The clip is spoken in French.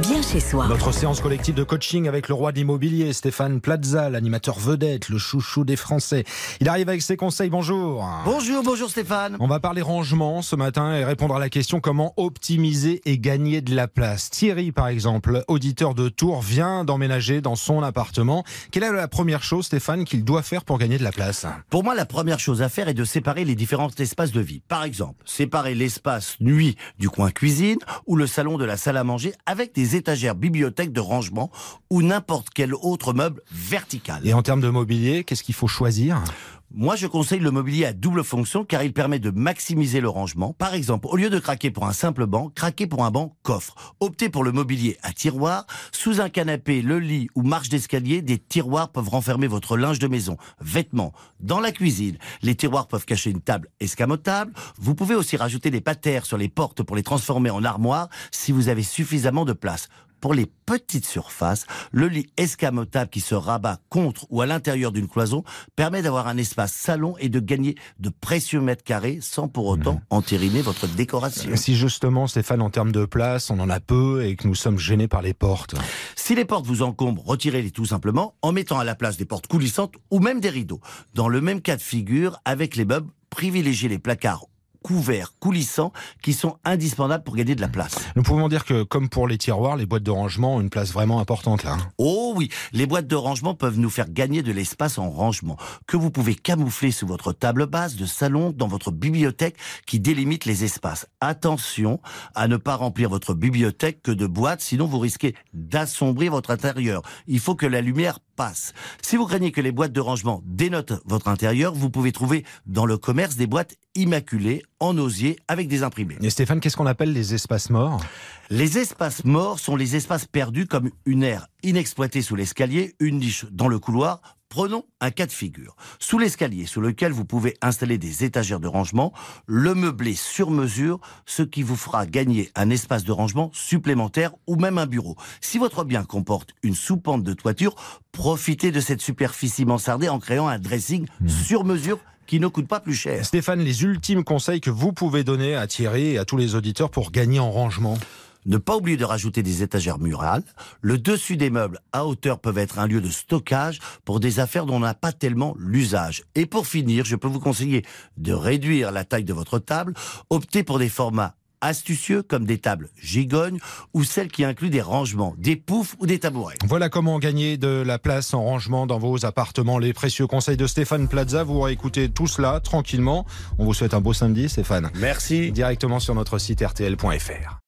bien chez soi. Notre séance collective de coaching avec le roi de l'immobilier, Stéphane Plaza, l'animateur vedette, le chouchou des Français. Il arrive avec ses conseils. Bonjour. Bonjour, bonjour Stéphane. On va parler rangement ce matin et répondre à la question comment optimiser et gagner de la place? Thierry, par exemple, auditeur de Tours, vient d'emménager dans son appartement. Quelle est la première chose, Stéphane, qu'il doit faire pour gagner de la place? Pour moi, la première chose à faire est de séparer les différents espaces de vie. Par exemple, séparer l'espace nuit du coin cuisine ou le salon de la salle à manger avec des étagères bibliothèques de rangement ou n'importe quel autre meuble vertical. Et en termes de mobilier, qu'est-ce qu'il faut choisir? Moi, je conseille le mobilier à double fonction car il permet de maximiser le rangement. Par exemple, au lieu de craquer pour un simple banc, craquez pour un banc coffre. Optez pour le mobilier à tiroir. Sous un canapé, le lit ou marche d'escalier, des tiroirs peuvent renfermer votre linge de maison, vêtements. Dans la cuisine, les tiroirs peuvent cacher une table escamotable. Vous pouvez aussi rajouter des patères sur les portes pour les transformer en armoire si vous avez suffisamment de place. Pour les petites surfaces, le lit escamotable qui se rabat contre ou à l'intérieur d'une cloison permet d'avoir un espace salon et de gagner de précieux mètres carrés sans pour autant entériner votre décoration. Si justement, Stéphane, en termes de place, on en a peu et que nous sommes gênés par les portes. Si les portes vous encombrent, retirez-les tout simplement en mettant à la place des portes coulissantes ou même des rideaux. Dans le même cas de figure, avec les meubles, privilégiez les placards couverts, coulissants, qui sont indispensables pour gagner de la place. Nous pouvons dire que, comme pour les tiroirs, les boîtes de rangement ont une place vraiment importante là. hein. Oh oui, les boîtes de rangement peuvent nous faire gagner de l'espace en rangement, que vous pouvez camoufler sous votre table basse de salon, dans votre bibliothèque, qui délimite les espaces. Attention à ne pas remplir votre bibliothèque que de boîtes, sinon vous risquez d'assombrir votre intérieur. Il faut que la lumière passe. Si vous craignez que les boîtes de rangement dénotent votre intérieur, vous pouvez trouver dans le commerce des boîtes immaculées, en osier, avec des imprimés. Et Stéphane, qu'est-ce qu'on appelle les espaces morts? Les espaces morts sont les espaces perdus comme une aire inexploitée sous l'escalier, une niche dans le couloir. Prenons un cas de figure. Sous l'escalier, sous lequel vous pouvez installer des étagères de rangement, le meublé sur mesure, ce qui vous fera gagner un espace de rangement supplémentaire ou même un bureau. Si votre bien comporte une soupente de toiture, profitez de cette superficie mansardée en créant un dressing sur mesure qui ne coûte pas plus cher. Stéphane, les ultimes conseils que vous pouvez donner à Thierry et à tous les auditeurs pour gagner en rangement? Ne pas oublier de rajouter des étagères murales. Le dessus des meubles à hauteur peuvent être un lieu de stockage pour des affaires dont on n'a pas tellement l'usage. Et pour finir, je peux vous conseiller de réduire la taille de votre table. Optez pour des formats astucieux comme des tables gigognes ou celles qui incluent des rangements, des poufs ou des tabourets. Voilà comment gagner de la place en rangement dans vos appartements. Les précieux conseils de Stéphane Plaza. Vous réécoutez tout cela tranquillement. On vous souhaite un beau samedi, Stéphane. Merci. Directement sur notre site rtl.fr.